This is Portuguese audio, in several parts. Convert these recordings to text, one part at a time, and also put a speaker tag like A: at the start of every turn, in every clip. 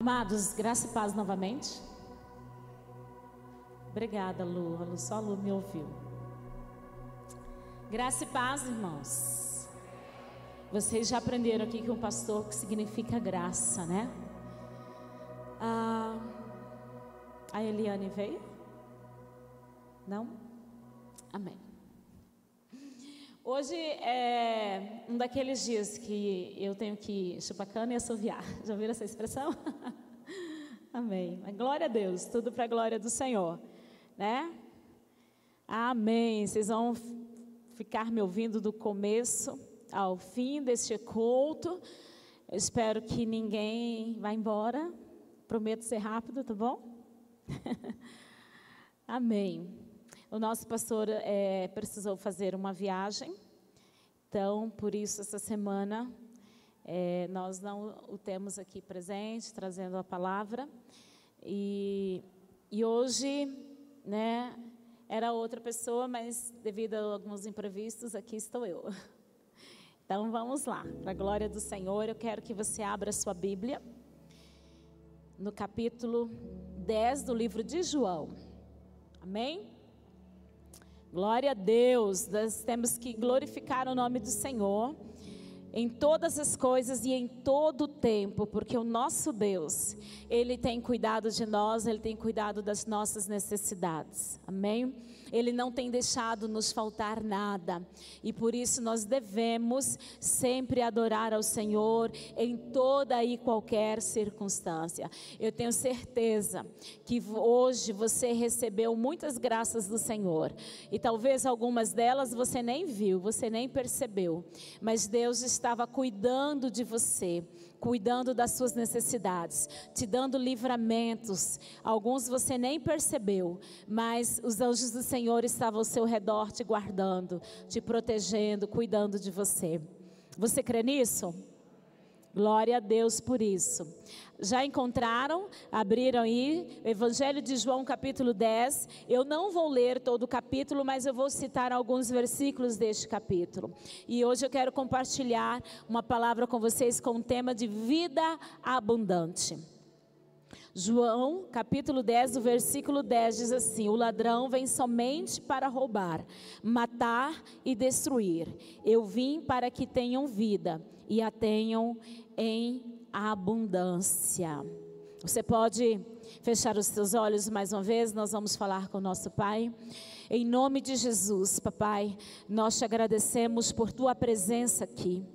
A: Amados, graça e paz novamente. Obrigada, Lu. Só a Lu me ouviu. Graça e paz, irmãos. Vocês já aprenderam aqui que um pastor que significa graça, né? Ah, a Eliane veio? Não? Amém. Hoje é um daqueles dias que eu tenho que chupar cana e assoviar. Já ouviram essa expressão? Amém. glória a Deus, tudo para a glória do Senhor, né? Amém. Vocês vão ficar me ouvindo do começo ao fim deste culto. Eu espero que ninguém vá embora. Prometo ser rápido, tá bom? Amém. O nosso pastor é, precisou fazer uma viagem, então, por isso, essa semana, é, nós não o temos aqui presente, trazendo a palavra. E, e hoje, né, era outra pessoa, mas devido a alguns imprevistos, aqui estou eu. Então, vamos lá, para a glória do Senhor, eu quero que você abra sua Bíblia, no capítulo 10 do livro de João. Amém? Glória a Deus, nós temos que glorificar o nome do Senhor em todas as coisas e em todo o tempo, porque o nosso Deus, Ele tem cuidado de nós, Ele tem cuidado das nossas necessidades, amém? Ele não tem deixado nos faltar nada. E por isso nós devemos sempre adorar ao Senhor em toda e qualquer circunstância. Eu tenho certeza que hoje você recebeu muitas graças do Senhor. E talvez algumas delas você nem viu, você nem percebeu. Mas Deus estava cuidando de você cuidando das suas necessidades, te dando livramentos. Alguns você nem percebeu, mas os anjos do Senhor estavam ao seu redor te guardando, te protegendo, cuidando de você. Você crê nisso? Glória a Deus por isso. Já encontraram? Abriram aí, Evangelho de João, capítulo 10. Eu não vou ler todo o capítulo, mas eu vou citar alguns versículos deste capítulo. E hoje eu quero compartilhar uma palavra com vocês com o tema de vida abundante. João, capítulo 10, o versículo 10 diz assim: O ladrão vem somente para roubar, matar e destruir. Eu vim para que tenham vida e a tenham em abundância. Você pode fechar os seus olhos mais uma vez, nós vamos falar com o nosso Pai. Em nome de Jesus, papai, nós te agradecemos por tua presença aqui.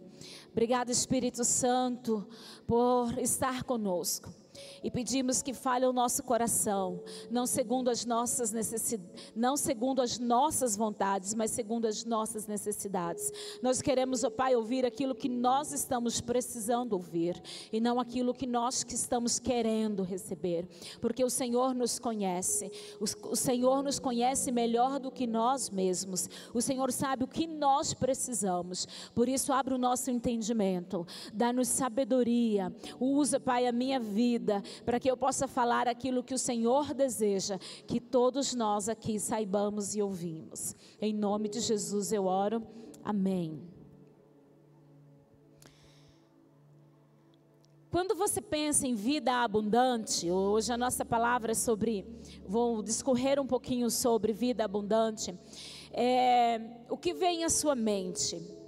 A: Obrigado, Espírito Santo, por estar conosco e pedimos que fale o nosso coração, não segundo as nossas necessidades, não segundo as nossas vontades, mas segundo as nossas necessidades. Nós queremos, ó oh Pai, ouvir aquilo que nós estamos precisando ouvir e não aquilo que nós que estamos querendo receber, porque o Senhor nos conhece. O, o Senhor nos conhece melhor do que nós mesmos. O Senhor sabe o que nós precisamos. Por isso abre o nosso entendimento, dá-nos sabedoria. Usa, Pai, a minha vida para que eu possa falar aquilo que o Senhor deseja, que todos nós aqui saibamos e ouvimos. Em nome de Jesus eu oro. Amém. Quando você pensa em vida abundante, hoje a nossa palavra é sobre, vou discorrer um pouquinho sobre vida abundante, é, o que vem à sua mente?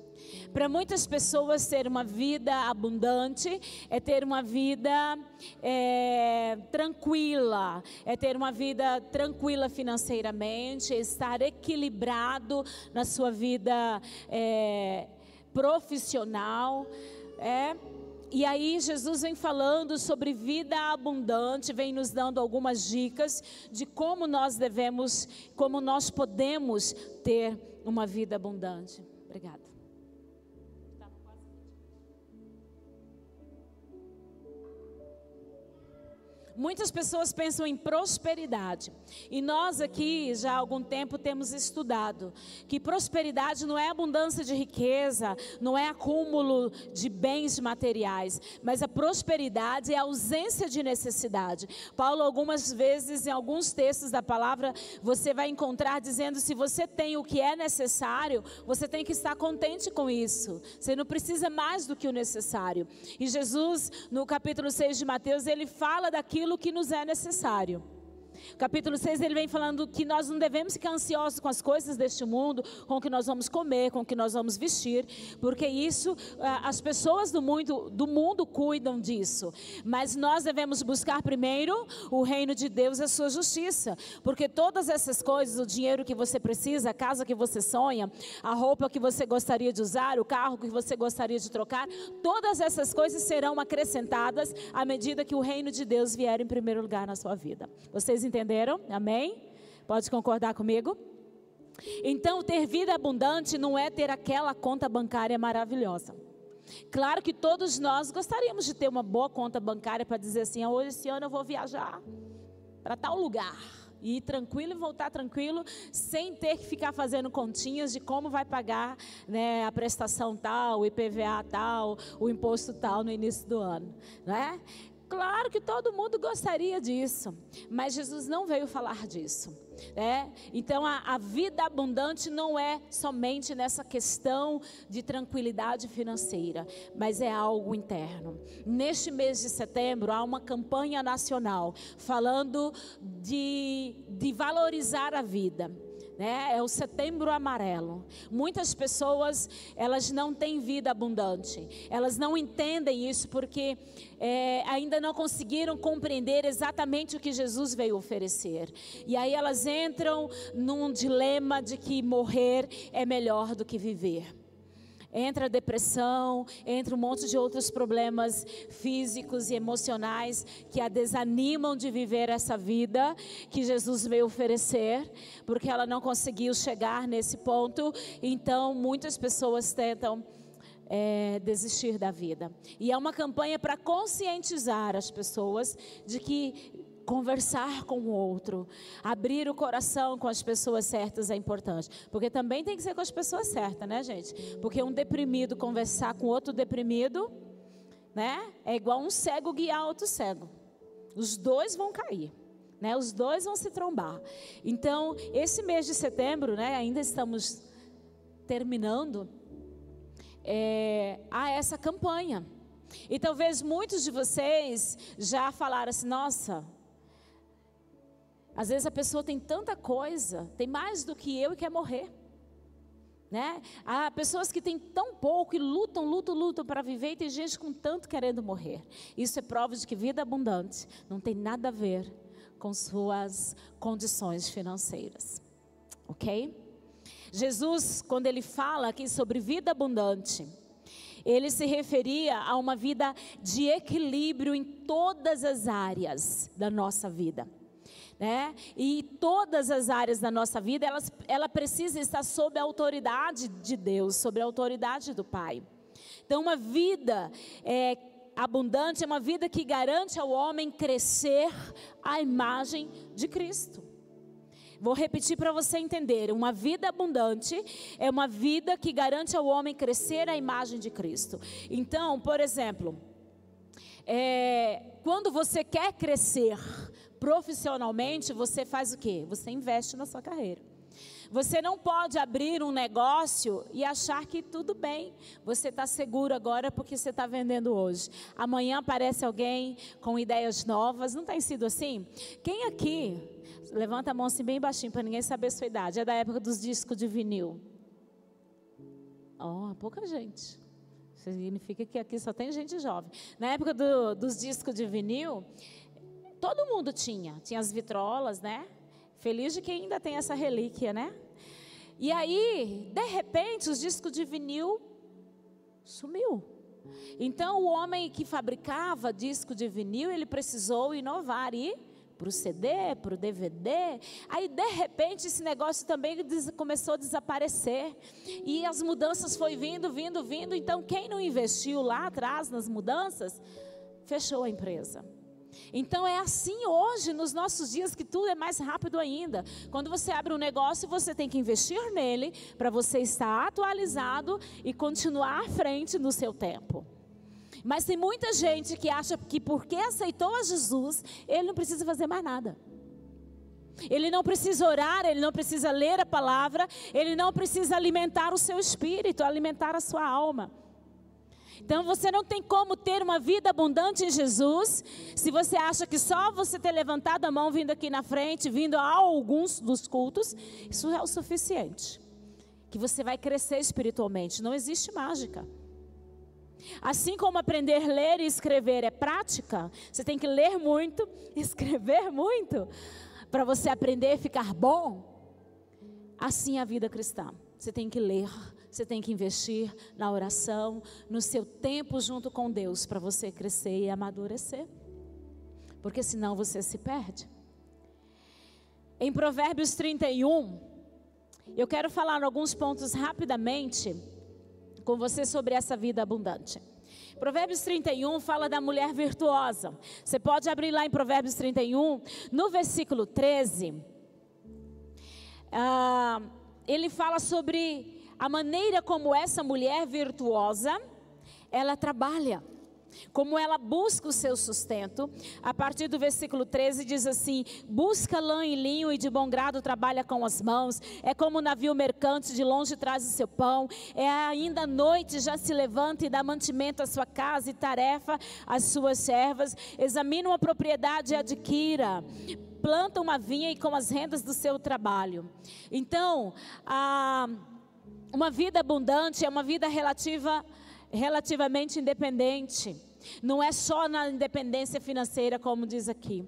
A: Para muitas pessoas, ter uma vida abundante é ter uma vida é, tranquila, é ter uma vida tranquila financeiramente, é estar equilibrado na sua vida é, profissional. É, e aí Jesus vem falando sobre vida abundante, vem nos dando algumas dicas de como nós devemos, como nós podemos ter uma vida abundante. Obrigada. Muitas pessoas pensam em prosperidade. E nós aqui, já há algum tempo, temos estudado que prosperidade não é abundância de riqueza, não é acúmulo de bens materiais, mas a prosperidade é a ausência de necessidade. Paulo, algumas vezes, em alguns textos da palavra, você vai encontrar dizendo: se você tem o que é necessário, você tem que estar contente com isso. Você não precisa mais do que o necessário. E Jesus, no capítulo 6 de Mateus, ele fala daquilo aquilo que nos é necessário. Capítulo 6 ele vem falando que nós não devemos ficar ansiosos com as coisas deste mundo, com o que nós vamos comer, com o que nós vamos vestir, porque isso as pessoas do mundo, do mundo cuidam disso. Mas nós devemos buscar primeiro o reino de Deus e a sua justiça, porque todas essas coisas, o dinheiro que você precisa, a casa que você sonha, a roupa que você gostaria de usar, o carro que você gostaria de trocar, todas essas coisas serão acrescentadas à medida que o reino de Deus vier em primeiro lugar na sua vida. Vocês entenderam? Entenderam? Amém? Pode concordar comigo? Então, ter vida abundante não é ter aquela conta bancária maravilhosa. Claro que todos nós gostaríamos de ter uma boa conta bancária para dizer assim: ah, hoje, esse ano eu vou viajar para tal lugar. E ir tranquilo e voltar tranquilo, sem ter que ficar fazendo continhas de como vai pagar né, a prestação tal, o IPVA tal, o imposto tal no início do ano. Né? Claro que todo mundo gostaria disso, mas Jesus não veio falar disso. Né? Então a, a, vida abundante não é somente nessa questão de tranquilidade financeira, mas é algo interno. Neste mês de setembro há uma campanha nacional falando de, de valorizar a vida né? É o setembro amarelo. Muitas pessoas, elas não têm vida abundante. Elas não entendem isso porque é, ainda não conseguiram compreender exatamente o que Jesus veio oferecer. E aí elas entram num dilema de que morrer é melhor do que viver entra a depressão, entra um monte de outros problemas físicos e emocionais que a desanimam de viver essa vida que Jesus veio oferecer, porque ela não conseguiu chegar nesse ponto. Então, muitas pessoas tentam. É, desistir da vida. E é uma campanha para conscientizar as pessoas de que conversar com o outro, abrir o coração com as pessoas certas é importante. Porque também tem que ser com as pessoas certas, né, gente? Porque um deprimido conversar com outro deprimido, né? É igual um cego guiar outro cego. Os dois vão cair. Né, os dois vão se trombar. Então, esse mês de setembro, né, ainda estamos terminando, é, há essa campanha. E talvez muitos de vocês já falaram assim: nossa, às vezes a pessoa tem tanta coisa, tem mais do que eu e quer morrer. Né? Há pessoas que têm tão pouco e lutam, lutam, lutam para viver, e tem gente com tanto querendo morrer. Isso é prova de que vida abundante não tem nada a ver com suas condições financeiras. Ok? Jesus, quando ele fala aqui sobre vida abundante, ele se referia a uma vida de equilíbrio em todas as áreas da nossa vida né? E todas as áreas da nossa vida, elas, ela precisa estar sob a autoridade de Deus, sob a autoridade do Pai. Então, uma vida é, abundante é uma vida que garante ao homem crescer à imagem de Cristo. Vou repetir para você entender: uma vida abundante é uma vida que garante ao homem crescer à imagem de Cristo. Então, por exemplo, é, quando você quer crescer profissionalmente, você faz o quê? Você investe na sua carreira. Você não pode abrir um negócio e achar que tudo bem, você está seguro agora porque você está vendendo hoje. Amanhã aparece alguém com ideias novas, não tem sido assim? Quem aqui, levanta a mão assim bem baixinho para ninguém saber a sua idade, é da época dos discos de vinil? Oh, pouca gente. Significa que aqui só tem gente jovem. Na época do, dos discos de vinil, todo mundo tinha. Tinha as vitrolas, né? Feliz de quem ainda tem essa relíquia, né? E aí, de repente, os discos de vinil sumiu. Então, o homem que fabricava disco de vinil, ele precisou inovar e para o CD, para o DVD. Aí, de repente, esse negócio também começou a desaparecer. E as mudanças foi vindo, vindo, vindo. Então, quem não investiu lá atrás nas mudanças, fechou a empresa. Então é assim hoje, nos nossos dias, que tudo é mais rápido ainda. Quando você abre um negócio, você tem que investir nele para você estar atualizado e continuar à frente no seu tempo. Mas tem muita gente que acha que porque aceitou a Jesus, ele não precisa fazer mais nada. Ele não precisa orar, ele não precisa ler a palavra, ele não precisa alimentar o seu espírito, alimentar a sua alma. Então você não tem como ter uma vida abundante em Jesus se você acha que só você ter levantado a mão vindo aqui na frente, vindo a alguns dos cultos, isso é o suficiente. Que você vai crescer espiritualmente. Não existe mágica. Assim como aprender a ler e escrever é prática, você tem que ler muito, escrever muito, para você aprender a ficar bom. Assim é a vida cristã. Você tem que ler, você tem que investir na oração, no seu tempo junto com Deus para você crescer e amadurecer. Porque senão você se perde. Em Provérbios 31, eu quero falar alguns pontos rapidamente com você sobre essa vida abundante. Provérbios 31 fala da mulher virtuosa. Você pode abrir lá em Provérbios 31, no versículo 13. Ah, ele fala sobre a maneira como essa mulher virtuosa, ela trabalha, como ela busca o seu sustento. A partir do versículo 13 diz assim: Busca lã e linho e de bom grado trabalha com as mãos. É como um navio mercante, de longe traz o seu pão. É ainda à noite já se levanta e dá mantimento à sua casa e tarefa às suas servas. Examina uma propriedade e adquira planta uma vinha e com as rendas do seu trabalho. Então, a uma vida abundante é uma vida relativa, relativamente independente. Não é só na independência financeira, como diz aqui.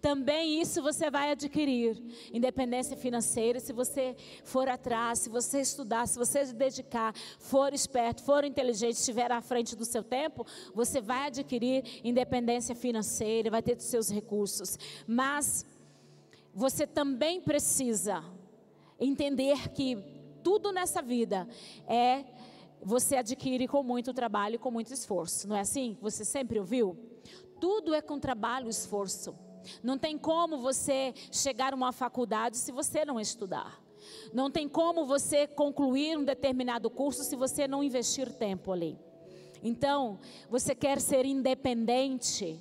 A: Também isso você vai adquirir. Independência financeira, se você for atrás, se você estudar, se você se dedicar, for esperto, for inteligente, estiver à frente do seu tempo, você vai adquirir independência financeira, vai ter os seus recursos. Mas você também precisa entender que tudo nessa vida é você adquire com muito trabalho e com muito esforço. Não é assim? Você sempre ouviu? Tudo é com trabalho e esforço. Não tem como você chegar a uma faculdade se você não estudar. Não tem como você concluir um determinado curso se você não investir tempo ali. Então, você quer ser independente,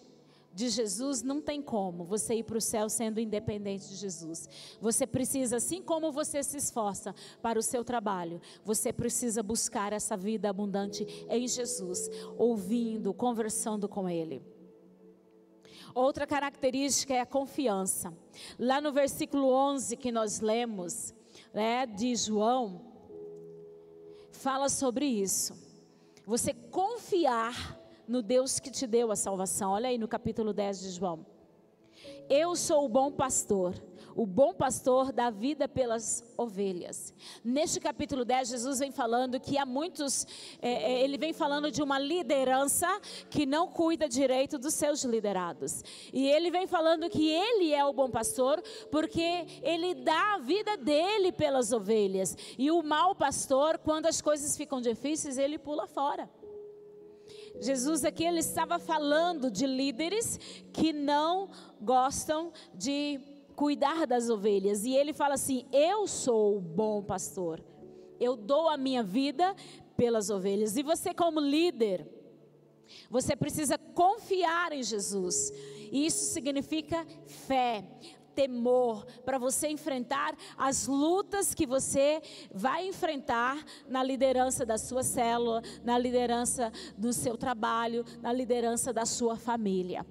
A: de Jesus, não tem como você ir para o céu sendo independente de Jesus. Você precisa, assim como você se esforça para o seu trabalho, você precisa buscar essa vida abundante em Jesus, ouvindo, conversando com Ele. Outra característica é a confiança. Lá no versículo 11 que nós lemos, né, de João, fala sobre isso. Você confiar no Deus que te deu a salvação. Olha aí no capítulo 10 de João. Eu sou o bom pastor. O bom pastor dá vida pelas ovelhas. Neste capítulo 10, Jesus vem falando que há muitos, é, é, ele vem falando de uma liderança que não cuida direito dos seus liderados. E ele vem falando que ele é o bom pastor porque ele dá a vida dele pelas ovelhas. E o mau pastor, quando as coisas ficam difíceis, ele pula fora. Jesus aqui ele estava falando de líderes que não gostam de cuidar das ovelhas. E ele fala assim: Eu sou o bom pastor. Eu dou a minha vida pelas ovelhas. E você, como líder, você precisa confiar em Jesus. E isso significa fé temor, para você enfrentar as lutas que você vai enfrentar na liderança da sua célula, na liderança do seu trabalho, na liderança da sua família.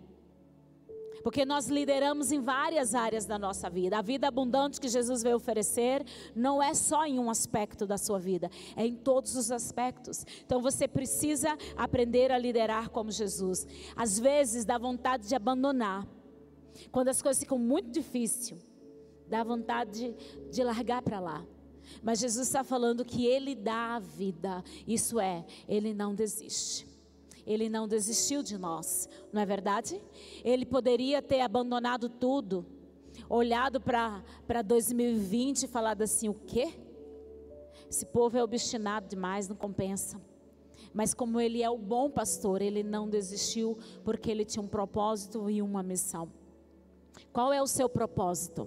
A: Porque nós lideramos em várias áreas da nossa vida. A vida abundante que Jesus veio oferecer não é só em um aspecto da sua vida, é em todos os aspectos. Então você precisa aprender a liderar como Jesus. Às vezes dá vontade de abandonar, quando as coisas ficam muito difíceis, dá vontade de, de largar para lá. Mas Jesus está falando que Ele dá a vida, isso é, Ele não desiste. Ele não desistiu de nós, não é verdade? Ele poderia ter abandonado tudo, olhado para 2020 e falado assim: o quê? Esse povo é obstinado demais, não compensa. Mas como ele é o bom pastor, ele não desistiu porque ele tinha um propósito e uma missão. Qual é o seu propósito?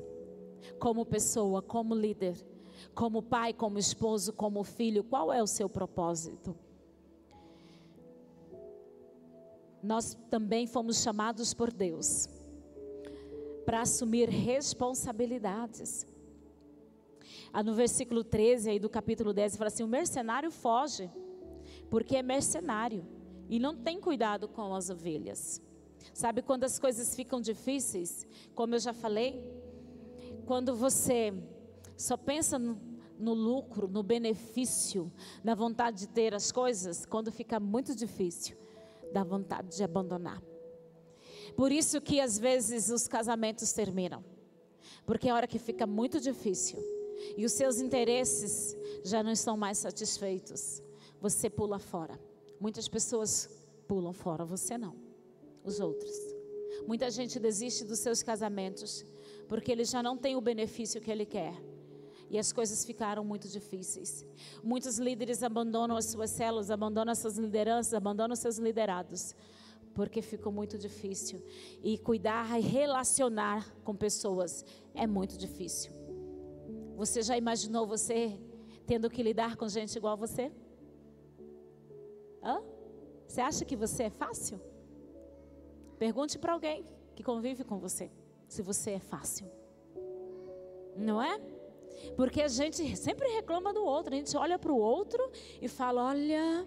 A: Como pessoa, como líder, como pai, como esposo, como filho, qual é o seu propósito? Nós também fomos chamados por Deus para assumir responsabilidades. Ah, no versículo 13 aí do capítulo 10, fala assim: o mercenário foge porque é mercenário e não tem cuidado com as ovelhas. Sabe quando as coisas ficam difíceis? Como eu já falei, quando você só pensa no, no lucro, no benefício, na vontade de ter as coisas, quando fica muito difícil, dá vontade de abandonar. Por isso que às vezes os casamentos terminam. Porque é a hora que fica muito difícil e os seus interesses já não estão mais satisfeitos, você pula fora. Muitas pessoas pulam fora, você não. Os outros. Muita gente desiste dos seus casamentos porque ele já não tem o benefício que ele quer. E as coisas ficaram muito difíceis. Muitos líderes abandonam as suas células, abandonam as suas lideranças, abandonam os seus liderados, porque ficou muito difícil. E cuidar e relacionar com pessoas é muito difícil. Você já imaginou você tendo que lidar com gente igual você? Hã? Você acha que você é fácil? Pergunte para alguém que convive com você se você é fácil. Não é? Porque a gente sempre reclama do outro, a gente olha para o outro e fala: olha,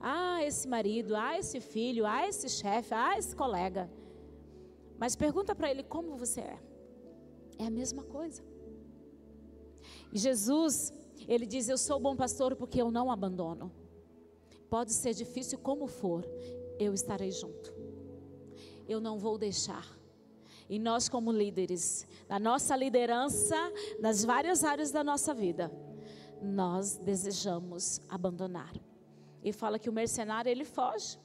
A: ah, esse marido, ah, esse filho, ah, esse chefe, ah, esse colega. Mas pergunta para ele como você é. É a mesma coisa. E Jesus, ele diz: Eu sou bom pastor porque eu não abandono. Pode ser difícil como for, eu estarei junto. Eu não vou deixar. E nós, como líderes, na nossa liderança, nas várias áreas da nossa vida, nós desejamos abandonar. E fala que o mercenário ele foge,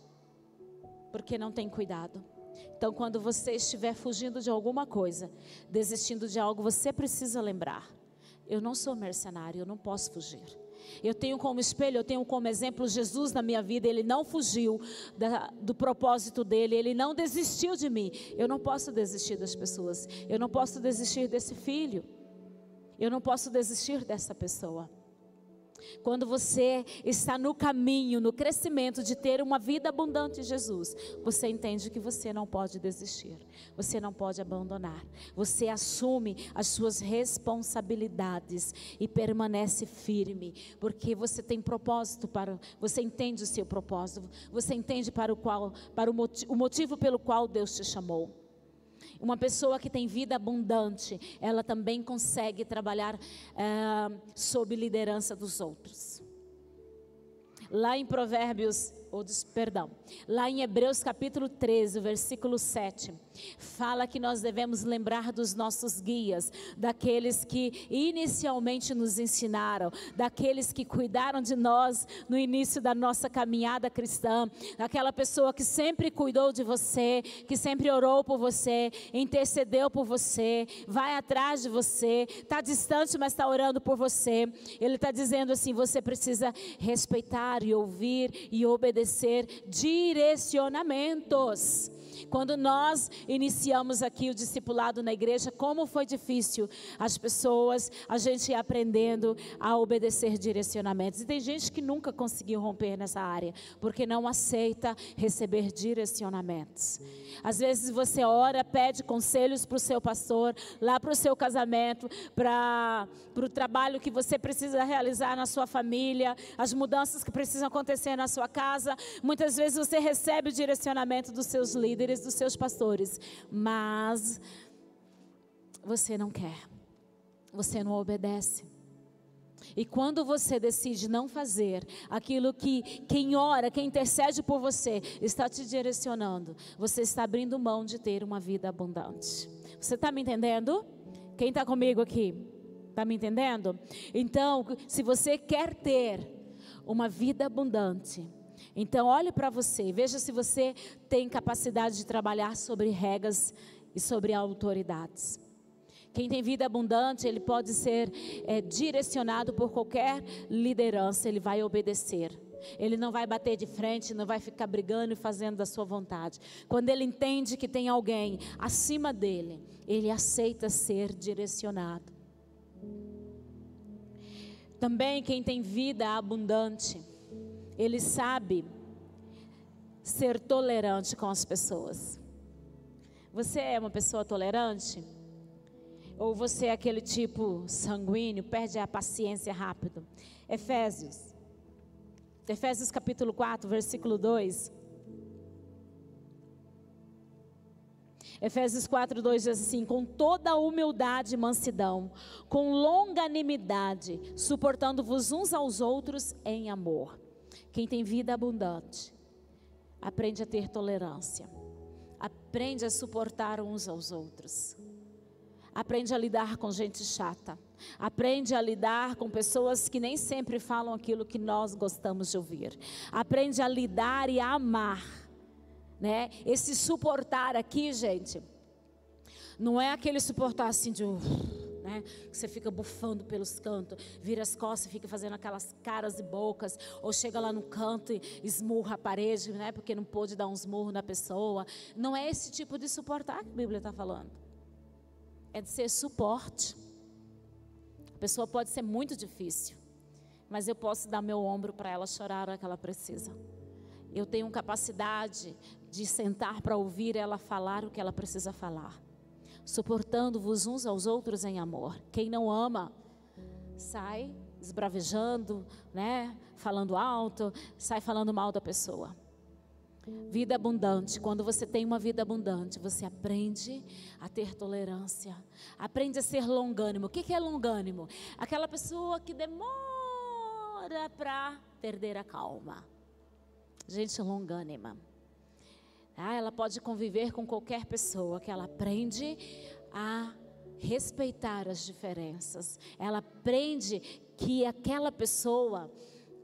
A: porque não tem cuidado. Então, quando você estiver fugindo de alguma coisa, desistindo de algo, você precisa lembrar: eu não sou mercenário, eu não posso fugir. Eu tenho como espelho, eu tenho como exemplo Jesus na minha vida. Ele não fugiu da, do propósito dele, ele não desistiu de mim. Eu não posso desistir das pessoas, eu não posso desistir desse filho, eu não posso desistir dessa pessoa. Quando você está no caminho, no crescimento de ter uma vida abundante em Jesus, você entende que você não pode desistir, você não pode abandonar. Você assume as suas responsabilidades e permanece firme, porque você tem propósito para, você entende o seu propósito, você entende para o qual, para o motivo, o motivo pelo qual Deus te chamou. Uma pessoa que tem vida abundante, ela também consegue trabalhar uh, sob liderança dos outros. Lá em Provérbios ou perdão, lá em Hebreus capítulo 13, versículo 7, fala que nós devemos lembrar dos nossos guias, daqueles que inicialmente nos ensinaram, daqueles que cuidaram de nós no início da nossa caminhada cristã, daquela pessoa que sempre cuidou de você, que sempre orou por você, intercedeu por você, vai atrás de você, está distante, mas está orando por você. Ele está dizendo assim: você precisa respeitar e ouvir e obedecer direcionamentos. Quando nós iniciamos aqui o discipulado na igreja, como foi difícil as pessoas, a gente ir aprendendo a obedecer direcionamentos. E tem gente que nunca conseguiu romper nessa área, porque não aceita receber direcionamentos. Às vezes você ora, pede conselhos para o seu pastor, lá para o seu casamento, para o trabalho que você precisa realizar na sua família, as mudanças que precisam acontecer na sua casa. Muitas vezes você recebe o direcionamento dos seus líderes, dos seus pastores, mas você não quer, você não obedece. E quando você decide não fazer aquilo que quem ora, quem intercede por você, está te direcionando, você está abrindo mão de ter uma vida abundante. Você está me entendendo? Quem está comigo aqui? Está me entendendo? Então, se você quer ter uma vida abundante, então olhe para você, veja se você tem capacidade de trabalhar sobre regras e sobre autoridades. Quem tem vida abundante, ele pode ser é, direcionado por qualquer liderança, ele vai obedecer. Ele não vai bater de frente, não vai ficar brigando e fazendo da sua vontade. Quando ele entende que tem alguém acima dele, ele aceita ser direcionado. Também quem tem vida abundante, ele sabe ser tolerante com as pessoas. Você é uma pessoa tolerante? Ou você é aquele tipo sanguíneo, perde a paciência rápido? Efésios. Efésios capítulo 4, versículo 2. Efésios 4, 2 diz assim: com toda humildade e mansidão, com longanimidade, suportando-vos uns aos outros em amor. Quem tem vida abundante, aprende a ter tolerância, aprende a suportar uns aos outros, aprende a lidar com gente chata, aprende a lidar com pessoas que nem sempre falam aquilo que nós gostamos de ouvir, aprende a lidar e a amar, né? Esse suportar aqui, gente, não é aquele suportar assim de né? Que você fica bufando pelos cantos, vira as costas, fica fazendo aquelas caras e bocas, ou chega lá no canto e esmurra a parede, né? Porque não pôde dar uns murros na pessoa. Não é esse tipo de suportar que a Bíblia está falando. É de ser suporte. A pessoa pode ser muito difícil, mas eu posso dar meu ombro para ela chorar a que ela precisa. Eu tenho capacidade de sentar para ouvir ela falar o que ela precisa falar suportando-vos uns aos outros em amor. Quem não ama, sai esbravejando, né? Falando alto, sai falando mal da pessoa. Vida abundante. Quando você tem uma vida abundante, você aprende a ter tolerância, aprende a ser longânimo. O que é longânimo? Aquela pessoa que demora para perder a calma. Gente longânima. Ah, ela pode conviver com qualquer pessoa, que ela aprende a respeitar as diferenças. Ela aprende que aquela pessoa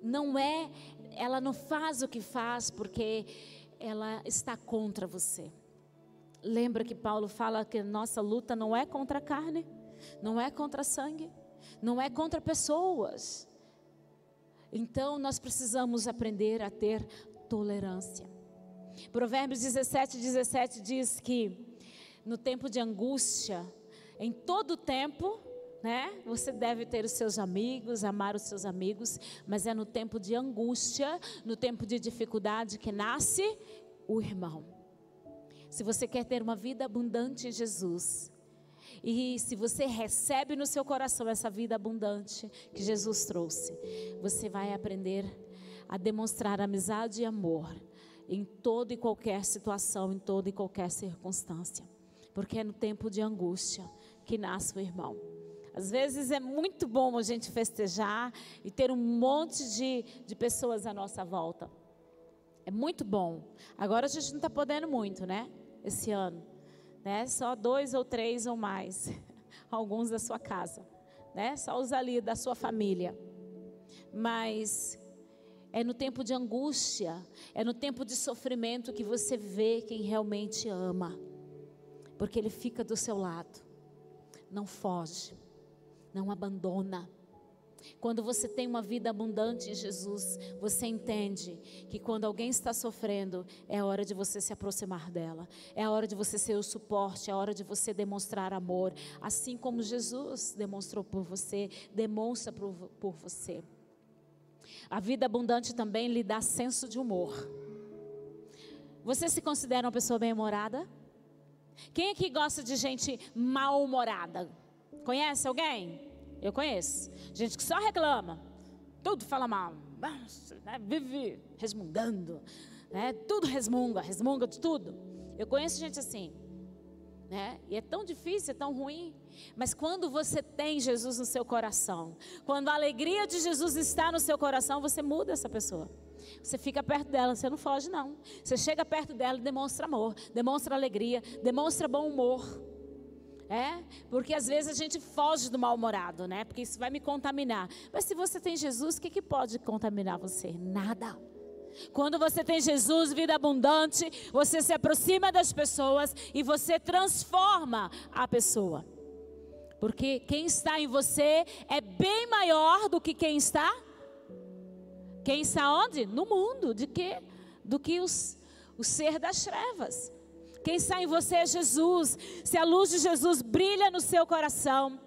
A: não é, ela não faz o que faz porque ela está contra você. Lembra que Paulo fala que nossa luta não é contra a carne, não é contra sangue, não é contra pessoas. Então nós precisamos aprender a ter tolerância. Provérbios 17, 17 diz que no tempo de angústia, em todo tempo, né? Você deve ter os seus amigos, amar os seus amigos, mas é no tempo de angústia, no tempo de dificuldade que nasce o irmão. Se você quer ter uma vida abundante em Jesus, e se você recebe no seu coração essa vida abundante que Jesus trouxe, você vai aprender a demonstrar amizade e amor em toda e qualquer situação, em toda e qualquer circunstância. Porque é no tempo de angústia que nasce o irmão. Às vezes é muito bom a gente festejar e ter um monte de, de pessoas à nossa volta. É muito bom. Agora a gente não está podendo muito, né? Esse ano. Né? Só dois ou três ou mais. Alguns da sua casa. Né? Só os ali da sua família. Mas é no tempo de angústia, é no tempo de sofrimento que você vê quem realmente ama, porque Ele fica do seu lado, não foge, não abandona. Quando você tem uma vida abundante em Jesus, você entende que quando alguém está sofrendo, é hora de você se aproximar dela, é hora de você ser o suporte, é hora de você demonstrar amor, assim como Jesus demonstrou por você, demonstra por, por você. A vida abundante também lhe dá senso de humor. Você se considera uma pessoa bem-humorada? Quem aqui gosta de gente mal-humorada? Conhece alguém? Eu conheço. Gente que só reclama, tudo fala mal, né? vive resmungando, né? tudo resmunga, resmunga de tudo. Eu conheço gente assim. Né? E é tão difícil, é tão ruim. Mas quando você tem Jesus no seu coração, quando a alegria de Jesus está no seu coração, você muda essa pessoa. Você fica perto dela, você não foge, não. Você chega perto dela e demonstra amor, demonstra alegria, demonstra bom humor. É? Porque às vezes a gente foge do mal-humorado, né? Porque isso vai me contaminar. Mas se você tem Jesus, o que, que pode contaminar você? Nada. Quando você tem Jesus, vida abundante, você se aproxima das pessoas e você transforma a pessoa. Porque quem está em você é bem maior do que quem está Quem está onde? No mundo. De quê? Do que os, o ser das trevas. Quem está em você é Jesus. Se a luz de Jesus brilha no seu coração,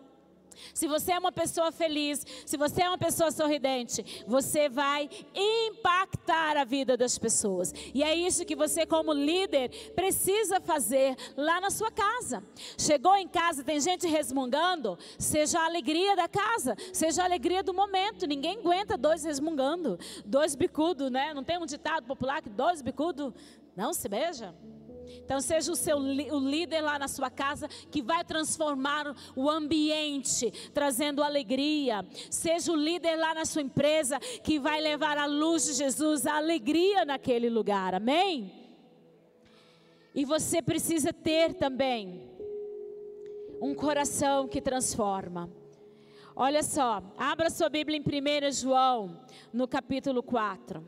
A: se você é uma pessoa feliz, se você é uma pessoa sorridente, você vai impactar a vida das pessoas. E é isso que você, como líder, precisa fazer lá na sua casa. Chegou em casa, tem gente resmungando, seja a alegria da casa, seja a alegria do momento. Ninguém aguenta dois resmungando, dois bicudos, né? Não tem um ditado popular que dois bicudos não se beija? Então seja o seu o líder lá na sua casa que vai transformar o ambiente, trazendo alegria. Seja o líder lá na sua empresa que vai levar a luz de Jesus, a alegria naquele lugar. Amém? E você precisa ter também um coração que transforma. Olha só, abra sua Bíblia em 1 João, no capítulo 4.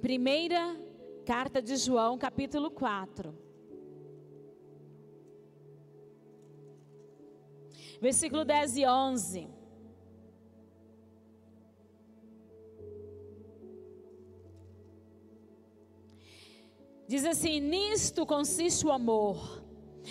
A: Primeira Carta de João, capítulo 4. Versículo 10 e 11. Diz assim: Nisto consiste o amor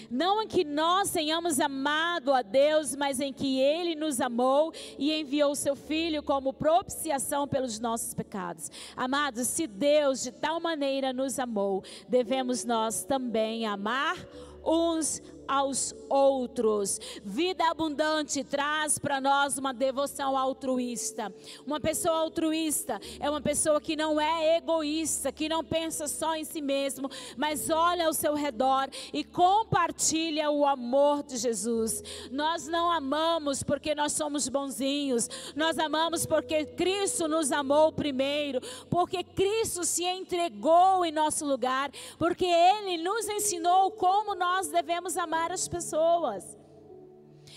A: não em que nós tenhamos amado a Deus, mas em que Ele nos amou e enviou seu Filho como propiciação pelos nossos pecados. Amados, se Deus de tal maneira nos amou, devemos nós também amar uns aos outros. Vida abundante traz para nós uma devoção altruísta. Uma pessoa altruísta é uma pessoa que não é egoísta, que não pensa só em si mesmo, mas olha ao seu redor e compartilha o amor de Jesus. Nós não amamos porque nós somos bonzinhos, nós amamos porque Cristo nos amou primeiro, porque Cristo se entregou em nosso lugar, porque Ele nos ensinou como nós devemos amar amar as pessoas.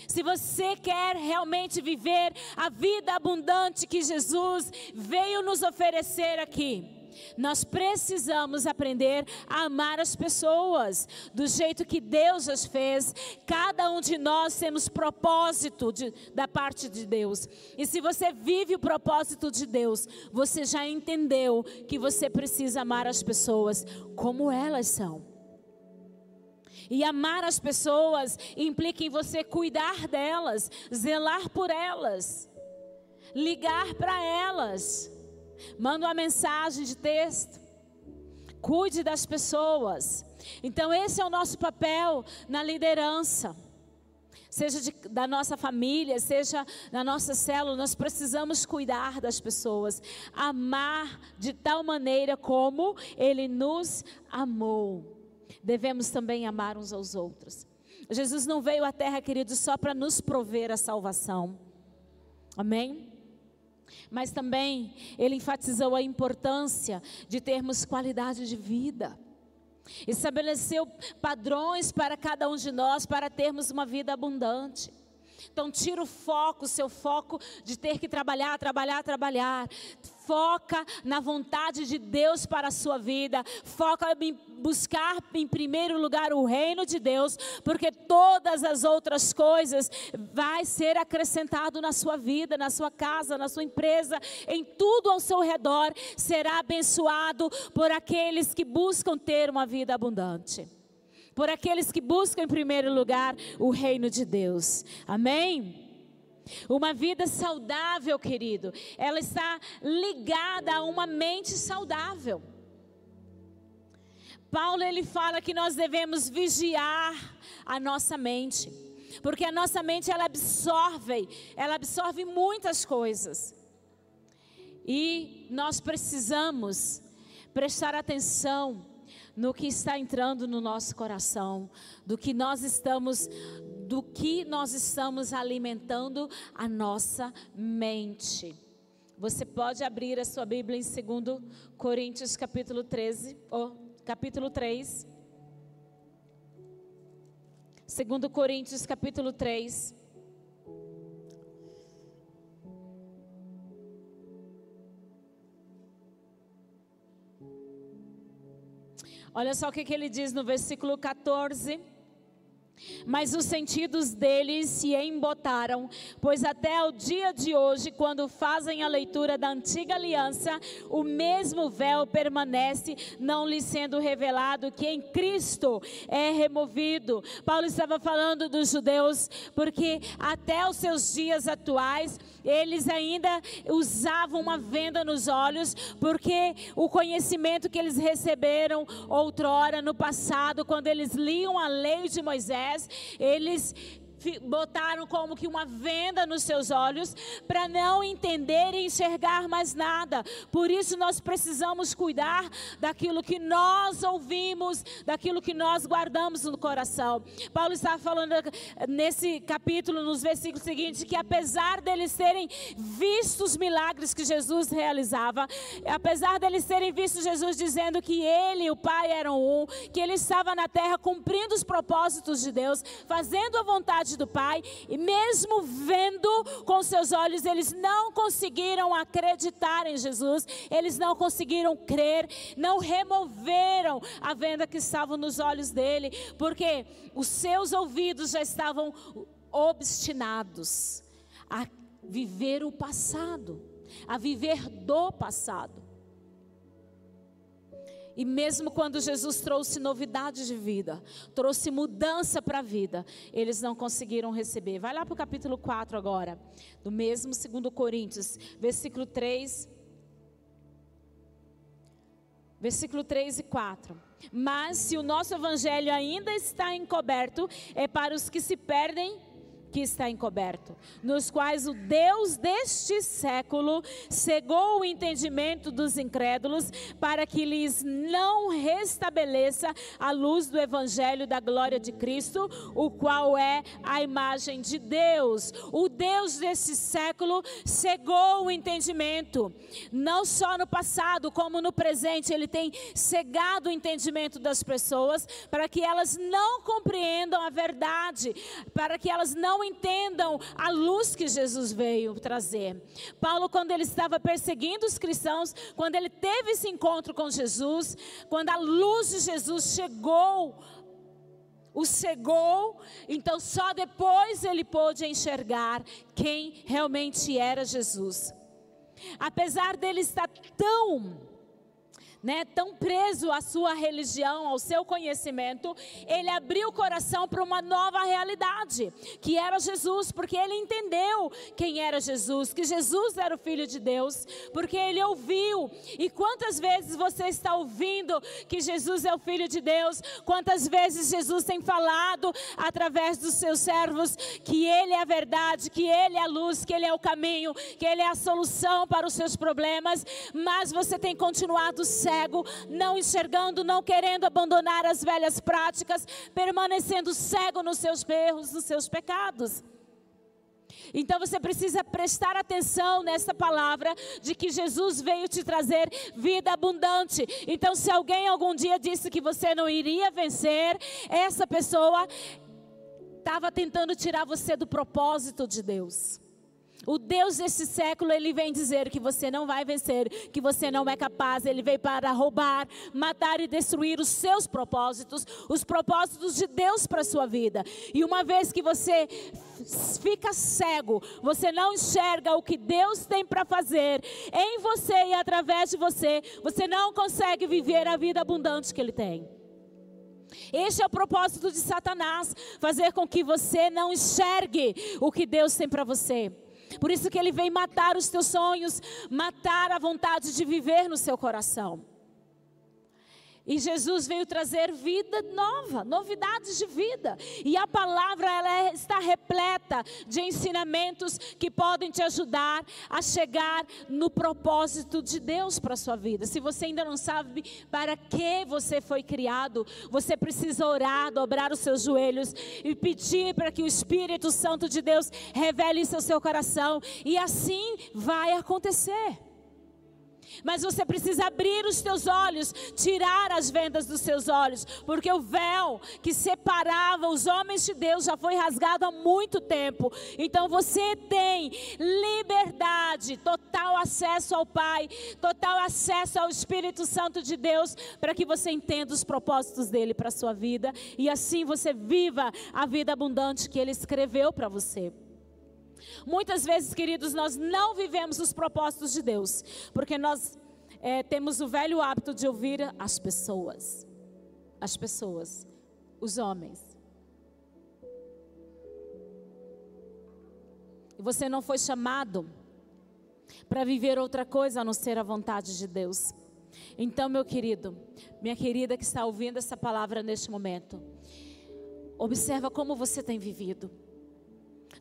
A: Se você quer realmente viver a vida abundante que Jesus veio nos oferecer aqui, nós precisamos aprender a amar as pessoas do jeito que Deus as fez. Cada um de nós temos propósito de, da parte de Deus. E se você vive o propósito de Deus, você já entendeu que você precisa amar as pessoas como elas são. E amar as pessoas implica em você cuidar delas, zelar por elas, ligar para elas. Manda uma mensagem de texto. Cuide das pessoas. Então, esse é o nosso papel na liderança. Seja de, da nossa família, seja na nossa célula, nós precisamos cuidar das pessoas, amar de tal maneira como Ele nos amou devemos também amar uns aos outros. Jesus não veio à terra, queridos, só para nos prover a salvação. Amém? Mas também ele enfatizou a importância de termos qualidade de vida. Estabeleceu padrões para cada um de nós para termos uma vida abundante. Então, tira o foco, seu foco de ter que trabalhar, trabalhar, trabalhar. Foca na vontade de Deus para a sua vida. Foca em buscar em primeiro lugar o reino de Deus, porque todas as outras coisas vai ser acrescentado na sua vida, na sua casa, na sua empresa, em tudo ao seu redor será abençoado por aqueles que buscam ter uma vida abundante por aqueles que buscam em primeiro lugar o reino de Deus. Amém? Uma vida saudável, querido, ela está ligada a uma mente saudável. Paulo ele fala que nós devemos vigiar a nossa mente, porque a nossa mente ela absorve, ela absorve muitas coisas. E nós precisamos prestar atenção no que está entrando no nosso coração, do que nós estamos do que nós estamos alimentando a nossa mente. Você pode abrir a sua Bíblia em 2 Coríntios capítulo 13, ou capítulo 3. 2 Coríntios capítulo 3. Olha só o que, que ele diz no versículo 14. Mas os sentidos deles se embotaram, pois até o dia de hoje, quando fazem a leitura da antiga aliança, o mesmo véu permanece, não lhe sendo revelado que em Cristo é removido. Paulo estava falando dos judeus, porque até os seus dias atuais, eles ainda usavam uma venda nos olhos, porque o conhecimento que eles receberam outrora, no passado, quando eles liam a lei de Moisés, eles botaram como que uma venda nos seus olhos para não entender e enxergar mais nada. Por isso nós precisamos cuidar daquilo que nós ouvimos, daquilo que nós guardamos no coração. Paulo está falando nesse capítulo, nos versículos seguintes, que apesar deles terem visto os milagres que Jesus realizava, apesar deles terem visto Jesus dizendo que ele e o Pai eram um, que ele estava na terra cumprindo os propósitos de Deus, fazendo a vontade do Pai, e mesmo vendo com seus olhos, eles não conseguiram acreditar em Jesus, eles não conseguiram crer, não removeram a venda que estava nos olhos dele, porque os seus ouvidos já estavam obstinados a viver o passado, a viver do passado. E mesmo quando Jesus trouxe novidade de vida, trouxe mudança para a vida, eles não conseguiram receber. Vai lá para o capítulo 4 agora, do mesmo 2 Coríntios, versículo 3. Versículo 3 e 4. Mas se o nosso evangelho ainda está encoberto, é para os que se perdem que está encoberto, nos quais o Deus deste século cegou o entendimento dos incrédulos, para que lhes não restabeleça a luz do evangelho da glória de Cristo, o qual é a imagem de Deus. O Deus deste século cegou o entendimento, não só no passado, como no presente, ele tem cegado o entendimento das pessoas para que elas não compreendam a verdade, para que elas não entendam a luz que Jesus veio trazer. Paulo, quando ele estava perseguindo os cristãos, quando ele teve esse encontro com Jesus, quando a luz de Jesus chegou, o cegou, então só depois ele pôde enxergar quem realmente era Jesus. Apesar dele estar tão né, tão preso à sua religião, ao seu conhecimento, ele abriu o coração para uma nova realidade, que era Jesus, porque ele entendeu quem era Jesus, que Jesus era o Filho de Deus, porque ele ouviu. E quantas vezes você está ouvindo que Jesus é o Filho de Deus? Quantas vezes Jesus tem falado através dos seus servos que ele é a verdade, que ele é a luz, que ele é o caminho, que ele é a solução para os seus problemas, mas você tem continuado certo cego, não enxergando, não querendo abandonar as velhas práticas, permanecendo cego nos seus erros, nos seus pecados. Então você precisa prestar atenção nessa palavra de que Jesus veio te trazer vida abundante. Então, se alguém algum dia disse que você não iria vencer, essa pessoa estava tentando tirar você do propósito de Deus. O Deus desse século, ele vem dizer que você não vai vencer, que você não é capaz. Ele veio para roubar, matar e destruir os seus propósitos, os propósitos de Deus para a sua vida. E uma vez que você fica cego, você não enxerga o que Deus tem para fazer em você e através de você, você não consegue viver a vida abundante que Ele tem. Este é o propósito de Satanás: fazer com que você não enxergue o que Deus tem para você. Por isso que ele vem matar os teus sonhos, matar a vontade de viver no seu coração. E Jesus veio trazer vida nova, novidades de vida. E a palavra ela é, está repleta de ensinamentos que podem te ajudar a chegar no propósito de Deus para a sua vida. Se você ainda não sabe para que você foi criado, você precisa orar, dobrar os seus joelhos e pedir para que o Espírito Santo de Deus revele isso ao seu coração. E assim vai acontecer. Mas você precisa abrir os teus olhos, tirar as vendas dos seus olhos, porque o véu que separava os homens de Deus já foi rasgado há muito tempo. Então você tem liberdade, total acesso ao Pai, total acesso ao Espírito Santo de Deus, para que você entenda os propósitos dele para a sua vida e assim você viva a vida abundante que ele escreveu para você. Muitas vezes, queridos, nós não vivemos os propósitos de Deus, porque nós é, temos o velho hábito de ouvir as pessoas, as pessoas, os homens. E você não foi chamado para viver outra coisa a não ser a vontade de Deus. Então, meu querido, minha querida que está ouvindo essa palavra neste momento, observa como você tem vivido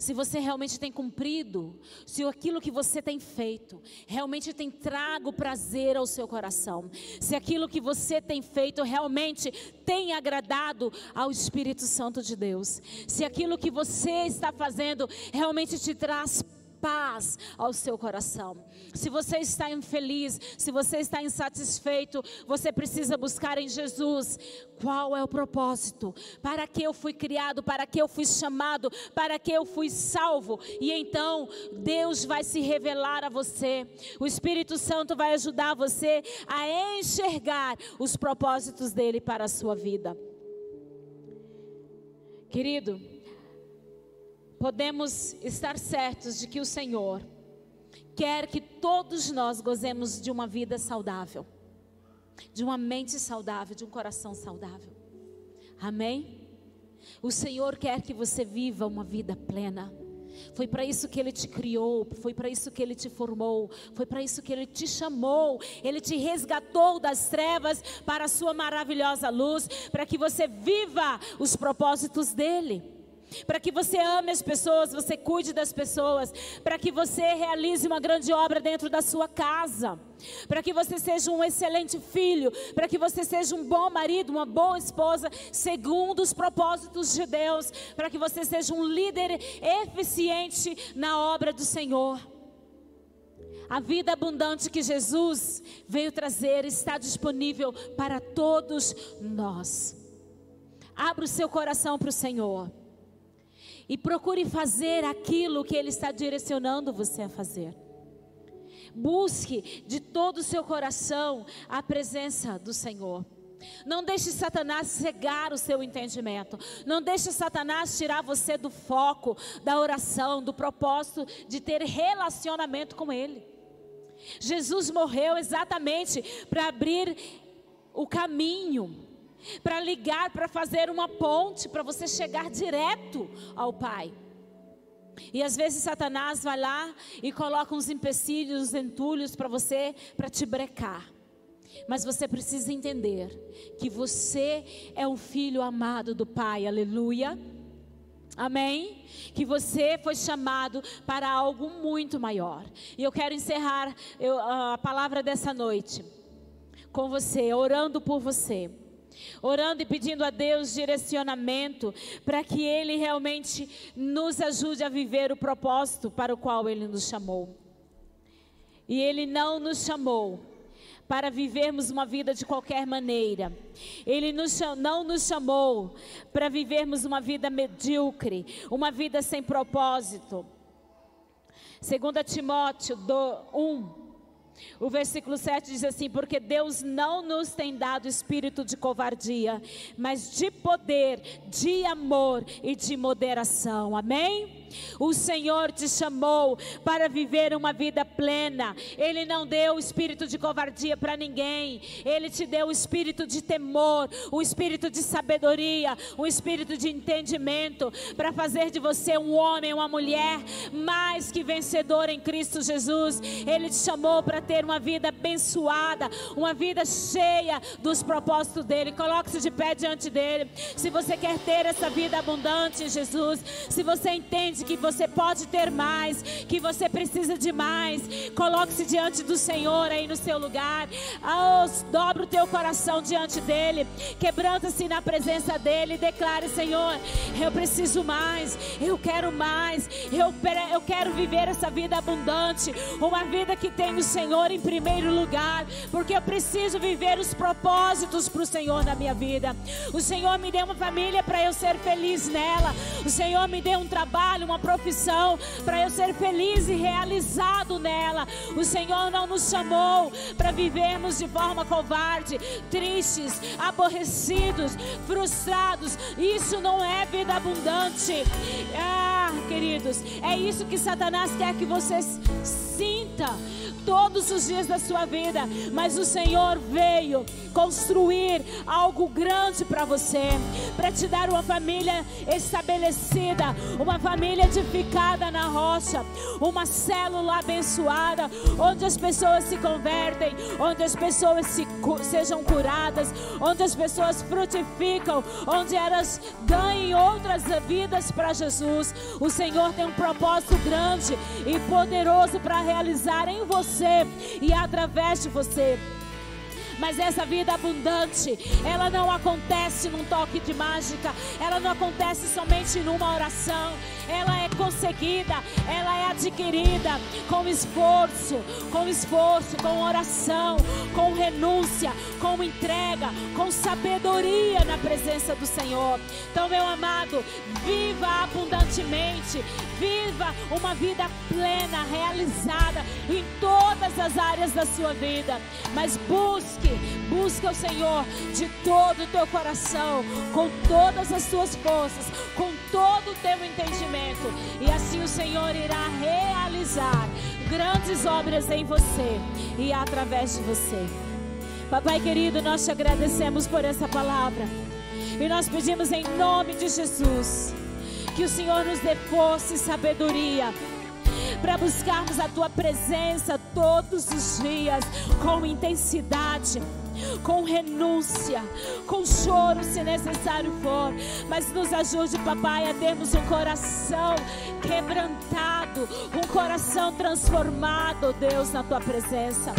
A: se você realmente tem cumprido, se aquilo que você tem feito realmente tem trago prazer ao seu coração, se aquilo que você tem feito realmente tem agradado ao Espírito Santo de Deus, se aquilo que você está fazendo realmente te traz paz ao seu coração. Se você está infeliz, se você está insatisfeito, você precisa buscar em Jesus qual é o propósito, para que eu fui criado, para que eu fui chamado, para que eu fui salvo. E então Deus vai se revelar a você. O Espírito Santo vai ajudar você a enxergar os propósitos dele para a sua vida. Querido, podemos estar certos de que o Senhor quer que todos nós gozemos de uma vida saudável, de uma mente saudável, de um coração saudável. Amém? O Senhor quer que você viva uma vida plena. Foi para isso que Ele te criou, foi para isso que Ele te formou, foi para isso que Ele te chamou, Ele te resgatou das trevas para a Sua maravilhosa luz, para que você viva os propósitos dEle para que você ame as pessoas, você cuide das pessoas, para que você realize uma grande obra dentro da sua casa, para que você seja um excelente filho, para que você seja um bom marido, uma boa esposa, segundo os propósitos de Deus, para que você seja um líder eficiente na obra do Senhor. A vida abundante que Jesus veio trazer está disponível para todos nós. Abra o seu coração para o Senhor. E procure fazer aquilo que Ele está direcionando você a fazer. Busque de todo o seu coração a presença do Senhor. Não deixe Satanás cegar o seu entendimento. Não deixe Satanás tirar você do foco da oração, do propósito de ter relacionamento com Ele. Jesus morreu exatamente para abrir o caminho para ligar, para fazer uma ponte, para você chegar direto ao Pai. E às vezes Satanás vai lá e coloca uns empecilhos, uns entulhos para você, para te brecar. Mas você precisa entender que você é um filho amado do Pai, aleluia. Amém? Que você foi chamado para algo muito maior. E eu quero encerrar eu, a palavra dessa noite com você, orando por você orando e pedindo a Deus direcionamento para que Ele realmente nos ajude a viver o propósito para o qual Ele nos chamou. E Ele não nos chamou para vivermos uma vida de qualquer maneira. Ele nos, não nos chamou para vivermos uma vida medíocre, uma vida sem propósito. 2 Timóteo 1, o versículo 7 diz assim: Porque Deus não nos tem dado espírito de covardia, mas de poder, de amor e de moderação. Amém? O Senhor te chamou para viver uma vida plena. Ele não deu o espírito de covardia para ninguém. Ele te deu o espírito de temor, o espírito de sabedoria, o espírito de entendimento para fazer de você um homem, uma mulher mais que vencedor em Cristo Jesus. Ele te chamou para ter uma vida abençoada, uma vida cheia dos propósitos dele. Coloque-se de pé diante dele. Se você quer ter essa vida abundante em Jesus, se você entende entende que você pode ter mais, que você precisa de mais, coloque-se diante do Senhor aí no seu lugar. Oh, dobra o teu coração diante dele, quebranta-se na presença dele, declare: Senhor, eu preciso mais, eu quero mais, eu, eu quero viver essa vida abundante, uma vida que tem o Senhor em primeiro lugar, porque eu preciso viver os propósitos para o Senhor na minha vida. O Senhor me deu uma família para eu ser feliz nela, o Senhor me deu um trabalho, uma profissão para eu ser feliz e realizado nela. O Senhor não nos chamou para vivermos de forma covarde, tristes, aborrecidos, frustrados. Isso não é vida abundante. Ah, queridos, é isso que Satanás quer que você sinta todos os dias da sua vida, mas o Senhor veio construir algo grande para você, para te dar uma família estabelecida, uma família edificada na rocha, uma célula abençoada, onde as pessoas se convertem, onde as pessoas se, sejam curadas, onde as pessoas frutificam, onde elas ganhem outras vidas para Jesus. O Senhor tem um propósito grande e poderoso para realizar em você e através de você. Mas essa vida abundante, ela não acontece num toque de mágica, ela não acontece somente numa oração, ela é conseguida, ela é adquirida com esforço, com esforço, com oração, com renúncia, com entrega, com sabedoria na presença do Senhor. Então, meu amado, viva abundantemente, viva uma vida plena, realizada em todas as áreas da sua vida, mas busque, busque o Senhor de todo o teu coração, com todas as tuas forças, com todo o teu entendimento, e assim o Senhor irá realizar grandes obras em você e através de você. Papai querido, nós te agradecemos por essa palavra. E nós pedimos em nome de Jesus que o Senhor nos dê força e sabedoria para buscarmos a tua presença todos os dias com intensidade com renúncia, com choro se necessário for, mas nos ajude, papai, a termos um coração quebrantado, um coração transformado, Deus, na tua presença.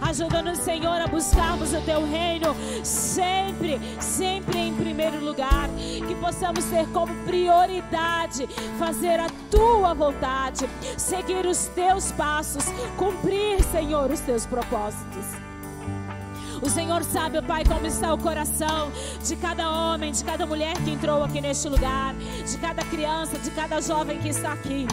A: Ajuda-nos, Senhor, a buscarmos o teu reino sempre, sempre em primeiro lugar, que possamos ter como prioridade fazer a tua vontade, seguir os teus passos, cumprir, Senhor, os teus propósitos. O Senhor sabe, Pai, como está o coração de cada homem, de cada mulher que entrou aqui neste lugar, de cada criança, de cada jovem que está aqui.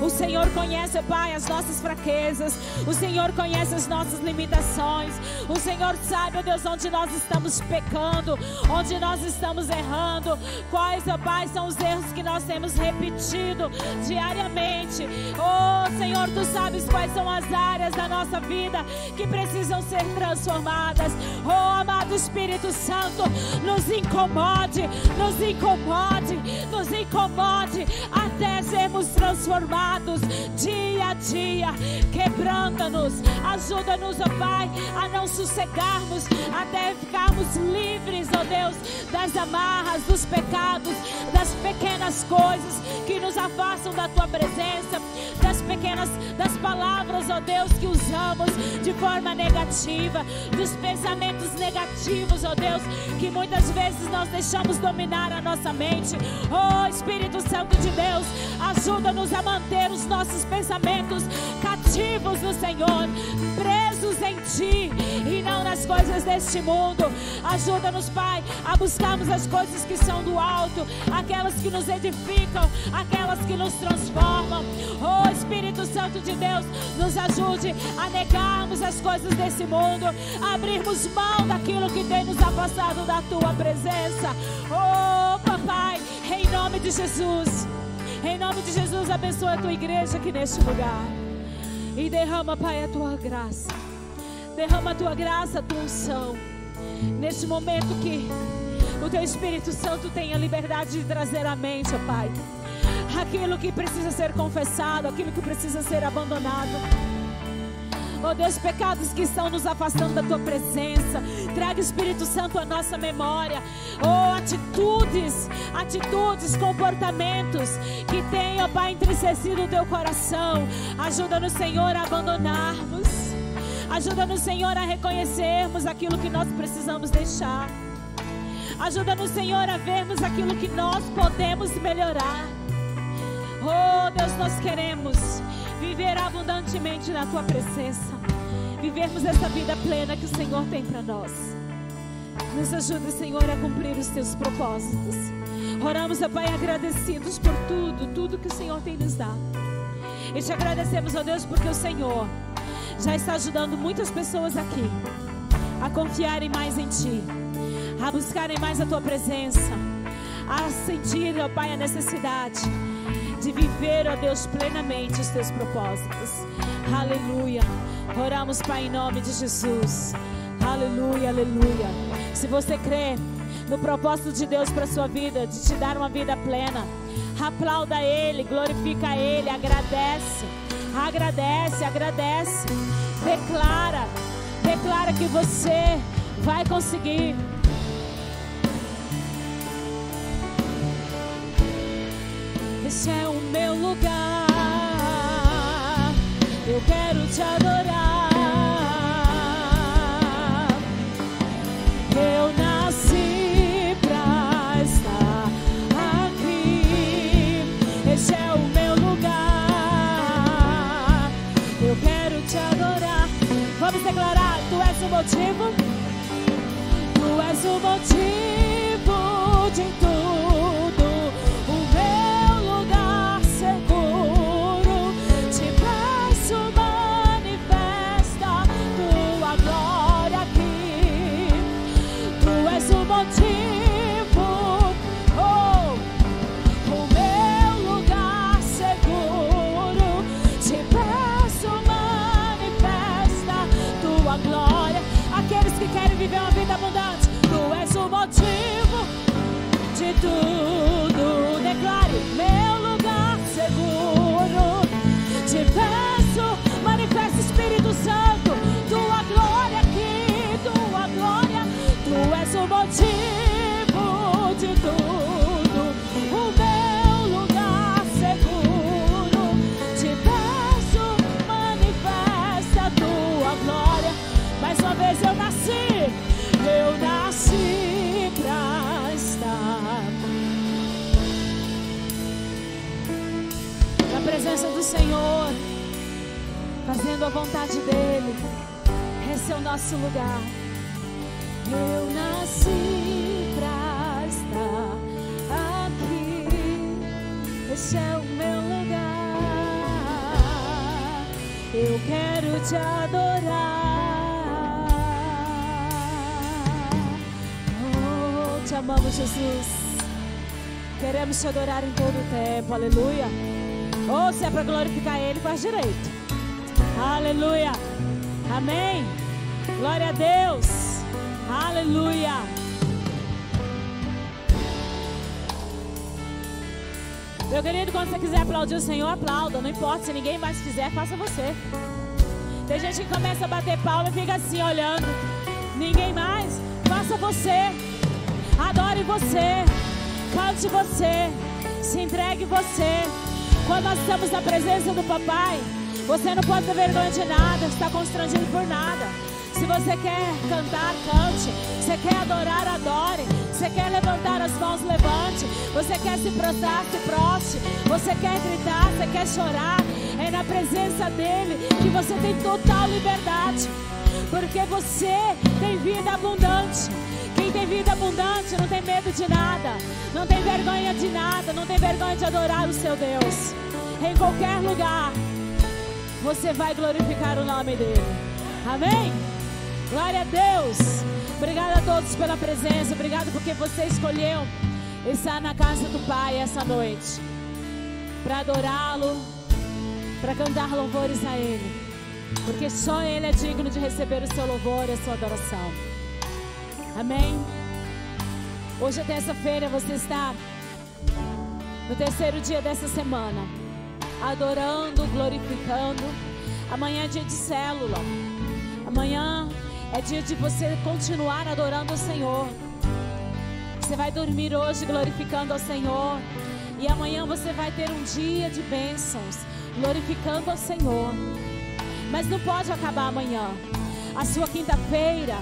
A: O Senhor conhece, Pai, as nossas fraquezas. O Senhor conhece as nossas limitações. O Senhor sabe, ó Deus, onde nós estamos pecando, onde nós estamos errando. Quais, ó Pai, são os erros que nós temos repetido diariamente. Oh, Senhor, tu sabes quais são as áreas da nossa vida que precisam ser transformadas. Oh, amado Espírito Santo, nos incomode, nos incomode, nos incomode até sermos transformados dia a dia. Quebranta-nos, ajuda-nos, ó Pai, a não sossegarmos até ficarmos livres, ó Deus, das amarras, dos pecados, das pequenas coisas que nos afastam da tua presença, das pequenas, das palavras, ó Deus, que usamos de forma negativa, dos pensamentos negativos, ó Deus, que muitas vezes nós deixamos dominar a nossa mente. Oh Espírito Santo de Deus, ajuda-nos a manter os nossos pensamentos cativos no Senhor, presos em Ti e não nas coisas deste mundo. Ajuda-nos, Pai, a buscarmos as coisas que são do alto, aquelas que nos edificam, aquelas que nos transformam. Oh Espírito Santo de Deus, nos ajude a negarmos as coisas desse mundo, a abrirmos mão daquilo que tem nos afastado da Tua presença. Oh Papai, em nome de Jesus. Em nome de Jesus, abençoa a tua igreja aqui neste lugar. E derrama, Pai, a tua graça. Derrama a tua graça, a tua unção. Neste momento que o teu Espírito Santo tenha liberdade de trazer à mente, Pai, aquilo que precisa ser confessado, aquilo que precisa ser abandonado. Oh Deus, pecados que estão nos afastando da tua presença. Traga Espírito Santo à nossa memória. Oh, atitudes, atitudes, comportamentos que tenham, Pai, entristecido o teu coração. Ajuda-nos, Senhor, a abandonarmos. Ajuda-nos, Senhor, a reconhecermos aquilo que nós precisamos deixar. Ajuda-nos, Senhor, a vermos aquilo que nós podemos melhorar. Oh, Deus, nós queremos viver abundantemente na tua presença. Vivermos essa vida plena que o Senhor tem para nós. Nos ajude, Senhor, a cumprir os teus propósitos. Oramos, ó Pai, agradecidos por tudo, tudo que o Senhor tem nos dado. E te agradecemos, ó Deus, porque o Senhor já está ajudando muitas pessoas aqui a confiarem mais em Ti, a buscarem mais a Tua presença, a sentir, ó Pai, a necessidade de viver, ó Deus, plenamente os Teus propósitos. Aleluia. Oramos, Pai, em nome de Jesus. Aleluia, aleluia. Se você crê no propósito de Deus para sua vida, de te dar uma vida plena, aplauda Ele, glorifica Ele, agradece. Agradece, agradece. Declara, declara que você vai conseguir. Esse é o Eu quero te adorar. Eu nasci pra estar aqui. Esse é o meu lugar. Eu quero te adorar. Vamos declarar: Tu és o motivo. Tu és o motivo de tudo. Tudo. Declare, meu lugar seguro. Te peço, manifesta Espírito Santo, tua glória aqui, tua glória. Tu és o motivo de tudo. Senhor, fazendo a vontade dEle. Esse é o nosso lugar. Eu nasci pra estar aqui. Esse é o meu lugar. Eu quero te adorar. Oh, te amamos, Jesus. Queremos te adorar em todo o tempo. Aleluia. Ou se é para glorificar Ele, faz direito. Aleluia. Amém. Glória a Deus. Aleluia. Meu querido, quando você quiser aplaudir o Senhor, aplauda. Não importa se ninguém mais fizer, faça você. Tem gente que começa a bater palma e fica assim olhando. Ninguém mais, faça você. Adore você. Cante você. Se entregue você. Quando nós estamos na presença do papai, você não pode ter vergonha de nada, está constrangido por nada. Se você quer cantar, cante. Você quer adorar, adore. Você quer levantar as mãos, levante. Você quer se prostrar, se proste. Você quer gritar, você quer chorar. É na presença dele que você tem total liberdade. Porque você tem vida abundante. Quem tem vida abundante não tem medo de nada, não tem vergonha de nada, não tem vergonha de adorar o seu Deus. Em qualquer lugar, você vai glorificar o nome dele. Amém? Glória a Deus. Obrigada a todos pela presença. Obrigado porque você escolheu estar na casa do Pai essa noite para adorá-lo, para cantar louvores a Ele, porque só Ele é digno de receber o seu louvor e a sua adoração. Amém? Hoje é terça-feira, você está no terceiro dia dessa semana, adorando, glorificando, Amanhã é dia de célula. Amanhã é dia de você continuar adorando o Senhor. Você vai dormir hoje glorificando ao Senhor. E amanhã você vai ter um dia de bênçãos, glorificando ao Senhor. Mas não pode acabar amanhã. A sua quinta-feira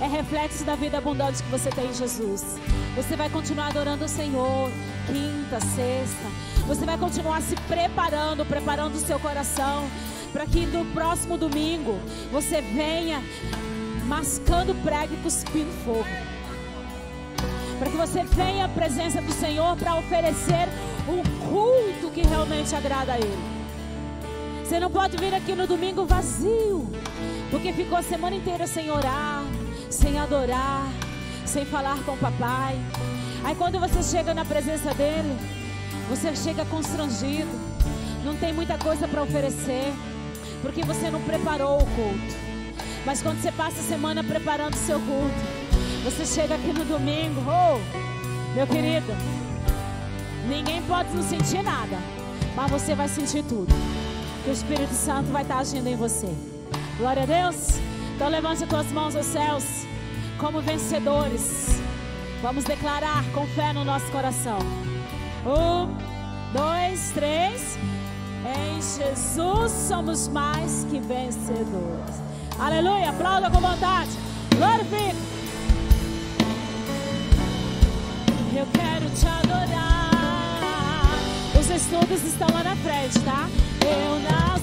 A: é reflexo da vida abundante que você tem em Jesus. Você vai continuar adorando o Senhor, quinta, sexta. Você vai continuar se preparando, preparando o seu coração, para que no próximo domingo você venha mascando prego e cuspindo fogo para que você venha à presença do Senhor para oferecer um culto que realmente agrada a Ele. Você não pode vir aqui no domingo vazio, porque ficou a semana inteira sem orar, sem adorar, sem falar com o papai. Aí quando você chega na presença dele, você chega constrangido, não tem muita coisa para oferecer, porque você não preparou o culto. Mas quando você passa a semana preparando o seu culto, você chega aqui no domingo, oh, meu querido, ninguém pode não sentir nada, mas você vai sentir tudo. Que o Espírito Santo vai estar agindo em você. Glória a Deus. Então levante as tuas mãos aos céus como vencedores. Vamos declarar com fé no nosso coração. Um, dois, três. Em Jesus somos mais que vencedores. Aleluia. Aplauda com vontade. Glorifique. Eu quero te adorar. Os estudos estão lá na frente, tá? Eu nasci